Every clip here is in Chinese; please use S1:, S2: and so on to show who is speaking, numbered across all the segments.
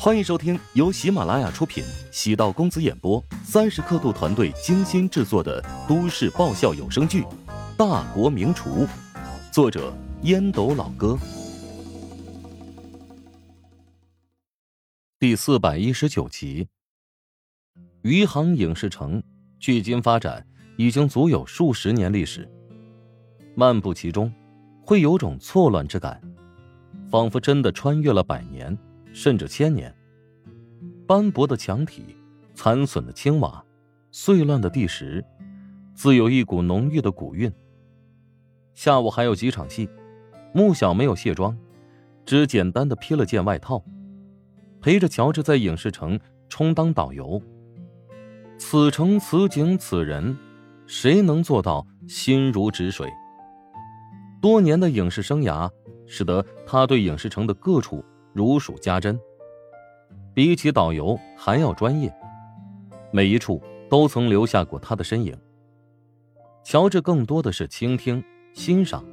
S1: 欢迎收听由喜马拉雅出品、喜道公子演播、三十刻度团队精心制作的都市爆笑有声剧《大国名厨》，作者烟斗老哥，第四百一十九集。余杭影视城距今发展已经足有数十年历史，漫步其中，会有种错乱之感，仿佛真的穿越了百年。甚至千年，斑驳的墙体、残损的青瓦、碎乱的地石，自有一股浓郁的古韵。下午还有几场戏，穆小没有卸妆，只简单的披了件外套，陪着乔治在影视城充当导游。此城此景此人，谁能做到心如止水？多年的影视生涯，使得他对影视城的各处。如数家珍，比起导游还要专业，每一处都曾留下过他的身影。乔治更多的是倾听、欣赏，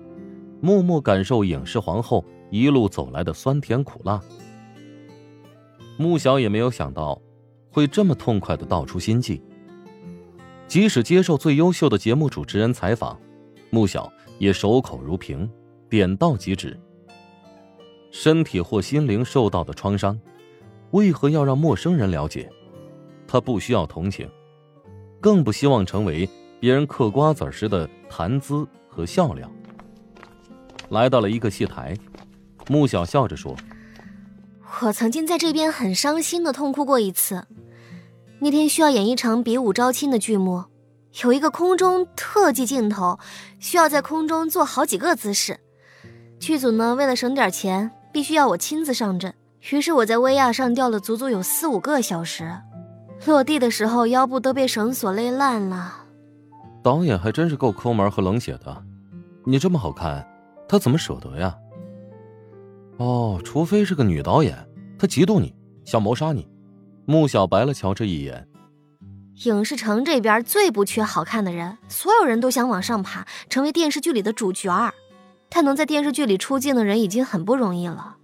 S1: 默默感受影视皇后一路走来的酸甜苦辣。穆小也没有想到，会这么痛快的道出心迹。即使接受最优秀的节目主持人采访，穆小也守口如瓶，点到即止。身体或心灵受到的创伤，为何要让陌生人了解？他不需要同情，更不希望成为别人嗑瓜子时的谈资和笑料。来到了一个戏台，穆小笑着说：“
S2: 我曾经在这边很伤心的痛哭过一次。那天需要演一场比武招亲的剧目，有一个空中特技镜头，需要在空中做好几个姿势。剧组呢，为了省点钱。”必须要我亲自上阵，于是我在威亚上吊了足足有四五个小时，落地的时候腰部都被绳索勒烂了。
S1: 导演还真是够抠门和冷血的，你这么好看，他怎么舍得呀？哦，除非是个女导演，她嫉妒你，想谋杀你。穆小白了乔治一眼。
S2: 影视城这边最不缺好看的人，所有人都想往上爬，成为电视剧里的主角儿。他能在电视剧里出镜的人已经很不容易了。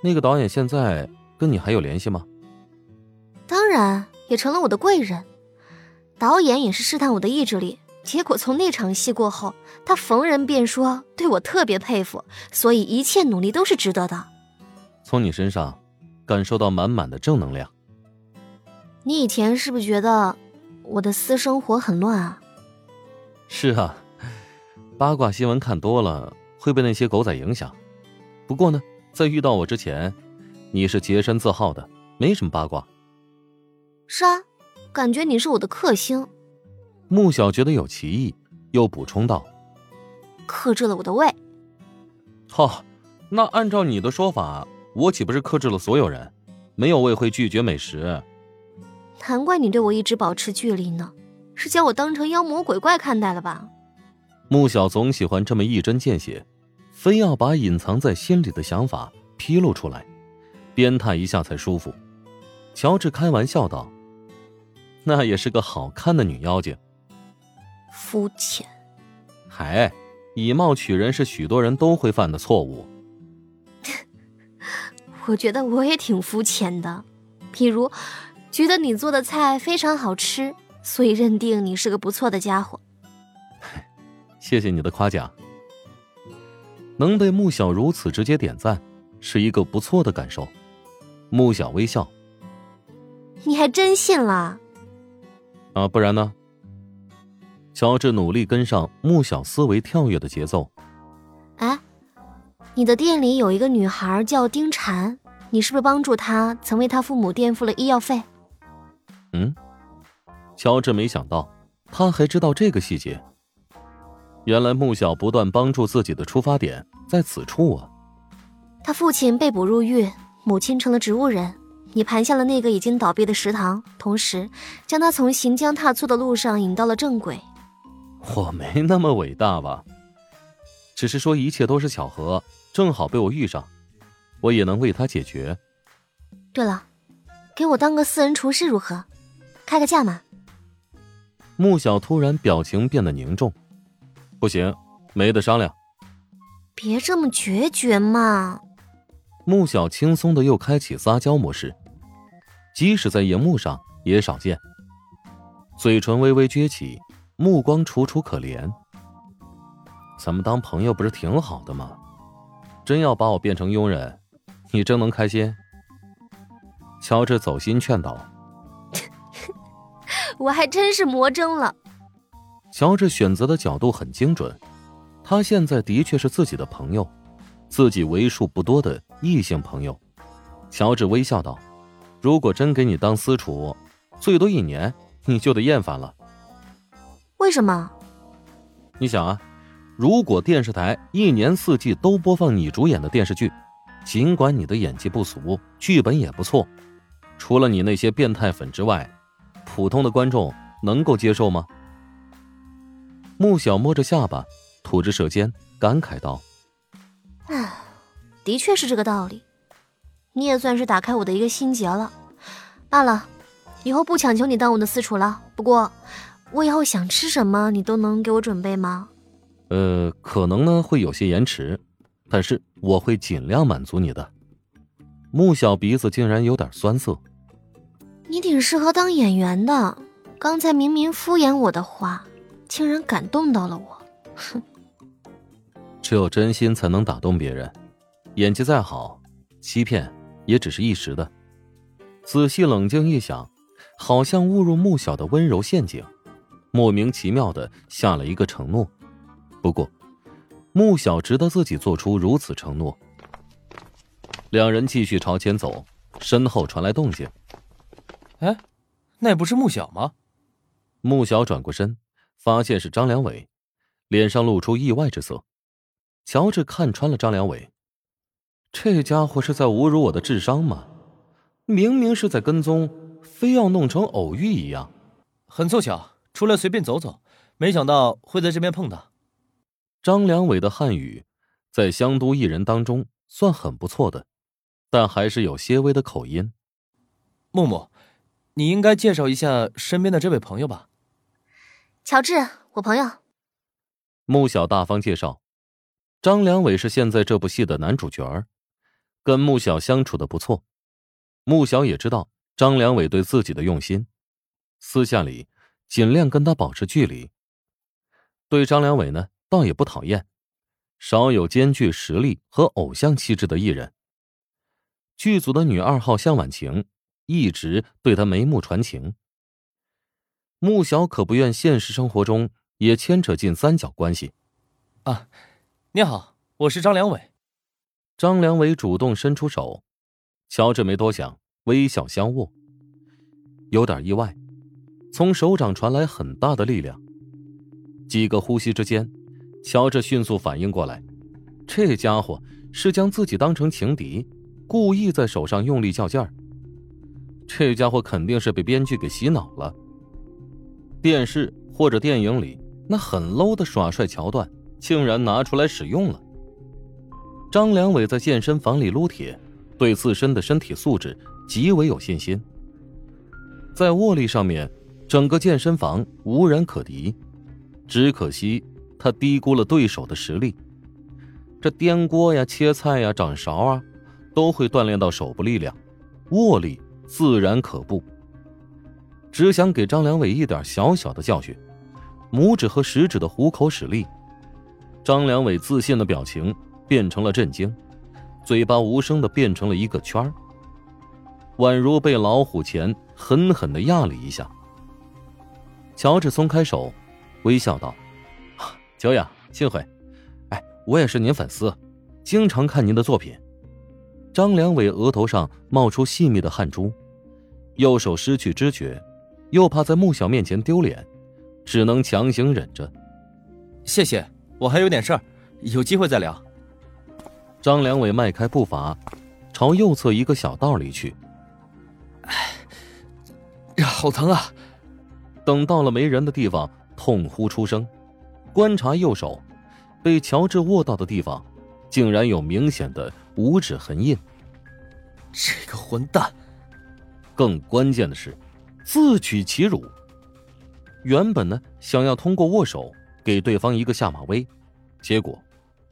S1: 那个导演现在跟你还有联系吗？
S2: 当然，也成了我的贵人。导演也是试探我的意志力，结果从那场戏过后，他逢人便说对我特别佩服，所以一切努力都是值得的。
S1: 从你身上感受到满满的正能量。
S2: 你以前是不是觉得我的私生活很乱啊？
S1: 是啊。八卦新闻看多了会被那些狗仔影响，不过呢，在遇到我之前，你是洁身自好的，没什么八卦。
S2: 是啊，感觉你是我的克星。
S1: 穆小觉得有歧义，又补充道：“
S2: 克制了我的胃。”
S1: 好，那按照你的说法，我岂不是克制了所有人？没有胃会拒绝美食。
S2: 难怪你对我一直保持距离呢，是将我当成妖魔鬼怪看待了吧？
S1: 穆小总喜欢这么一针见血，非要把隐藏在心里的想法披露出来，鞭挞一下才舒服。乔治开玩笑道：“那也是个好看的女妖精。”
S2: 肤浅。
S1: 嗨，以貌取人是许多人都会犯的错误。
S2: 我觉得我也挺肤浅的，比如觉得你做的菜非常好吃，所以认定你是个不错的家伙。
S1: 谢谢你的夸奖。能被穆小如此直接点赞，是一个不错的感受。穆小微笑。
S2: 你还真信了？
S1: 啊，不然呢？乔治努力跟上穆小思维跳跃的节奏。
S2: 哎，你的店里有一个女孩叫丁婵，你是不是帮助她，曾为她父母垫付了医药费？
S1: 嗯，乔治没想到他还知道这个细节。原来穆小不断帮助自己的出发点在此处啊！
S2: 他父亲被捕入狱，母亲成了植物人，你盘下了那个已经倒闭的食堂，同时将他从行将踏错的路上引到了正轨。
S1: 我没那么伟大吧？只是说一切都是巧合，正好被我遇上，我也能为他解决。
S2: 对了，给我当个私人厨师如何？开个价嘛？
S1: 穆小突然表情变得凝重。不行，没得商量。
S2: 别这么决绝嘛！
S1: 穆小轻松的又开启撒娇模式，即使在荧幕上也少见。嘴唇微微撅起，目光楚楚可怜。咱们当朋友不是挺好的吗？真要把我变成佣人，你真能开心？乔治走心劝道：“
S2: 我还真是魔怔了。”
S1: 乔治选择的角度很精准，他现在的确是自己的朋友，自己为数不多的异性朋友。乔治微笑道：“如果真给你当私厨，最多一年你就得厌烦了。”
S2: 为什么？
S1: 你想啊，如果电视台一年四季都播放你主演的电视剧，尽管你的演技不俗，剧本也不错，除了你那些变态粉之外，普通的观众能够接受吗？穆小摸着下巴，吐着舌尖，感慨道：“
S2: 唉，的确是这个道理。你也算是打开我的一个心结了。罢了，以后不强求你当我的私厨了。不过，我以后想吃什么，你都能给我准备吗？”“
S1: 呃，可能呢会有些延迟，但是我会尽量满足你的。”穆小鼻子竟然有点酸涩。
S2: “你挺适合当演员的。刚才明明敷衍我的话。”竟然感动到了我，哼！
S1: 只有真心才能打动别人，演技再好，欺骗也只是一时的。仔细冷静一想，好像误入穆小的温柔陷阱，莫名其妙的下了一个承诺。不过，穆小值得自己做出如此承诺。两人继续朝前走，身后传来动静。
S3: 哎，那不是穆小吗？
S1: 穆小转过身。发现是张良伟，脸上露出意外之色。乔治看穿了张良伟，这家伙是在侮辱我的智商吗？明明是在跟踪，非要弄成偶遇一样。
S3: 很凑巧，出来随便走走，没想到会在这边碰到。
S1: 张良伟的汉语在湘都艺人当中算很不错的，但还是有些微的口音。
S3: 木木，你应该介绍一下身边的这位朋友吧。
S2: 乔治，我朋友。
S1: 穆小大方介绍，张良伟是现在这部戏的男主角，跟穆小相处的不错。穆小也知道张良伟对自己的用心，私下里尽量跟他保持距离。对张良伟呢，倒也不讨厌，少有兼具实力和偶像气质的艺人。剧组的女二号向婉晴一直对他眉目传情。穆小可不愿现实生活中也牵扯进三角关系，
S3: 啊，你好，我是张良伟。
S1: 张良伟主动伸出手，乔治没多想，微笑相握。有点意外，从手掌传来很大的力量。几个呼吸之间，乔治迅速反应过来，这家伙是将自己当成情敌，故意在手上用力较劲儿。这家伙肯定是被编剧给洗脑了。电视或者电影里那很 low 的耍帅桥段，竟然拿出来使用了。张良伟在健身房里撸铁，对自身的身体素质极为有信心。在握力上面，整个健身房无人可敌。只可惜他低估了对手的实力。这颠锅呀、切菜呀、掌勺啊，都会锻炼到手部力量，握力自然可不。只想给张良伟一点小小的教训，拇指和食指的虎口使力。张良伟自信的表情变成了震惊，嘴巴无声的变成了一个圈宛如被老虎钳狠狠的压了一下。乔治松开手，微笑道：“久仰，幸会。哎，我也是您粉丝，经常看您的作品。”张良伟额头上冒出细密的汗珠，右手失去知觉。又怕在穆小面前丢脸，只能强行忍着。
S3: 谢谢，我还有点事儿，有机会再聊。
S1: 张良伟迈开步伐，朝右侧一个小道里去。
S3: 哎，呀，好疼啊！
S1: 等到了没人的地方，痛呼出声。观察右手，被乔治握到的地方，竟然有明显的五指痕印。
S3: 这个混蛋！
S1: 更关键的是。自取其辱。原本呢，想要通过握手给对方一个下马威，结果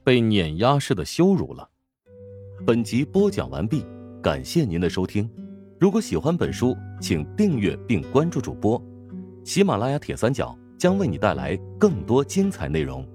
S1: 被碾压式的羞辱了。本集播讲完毕，感谢您的收听。如果喜欢本书，请订阅并关注主播。喜马拉雅铁三角将为你带来更多精彩内容。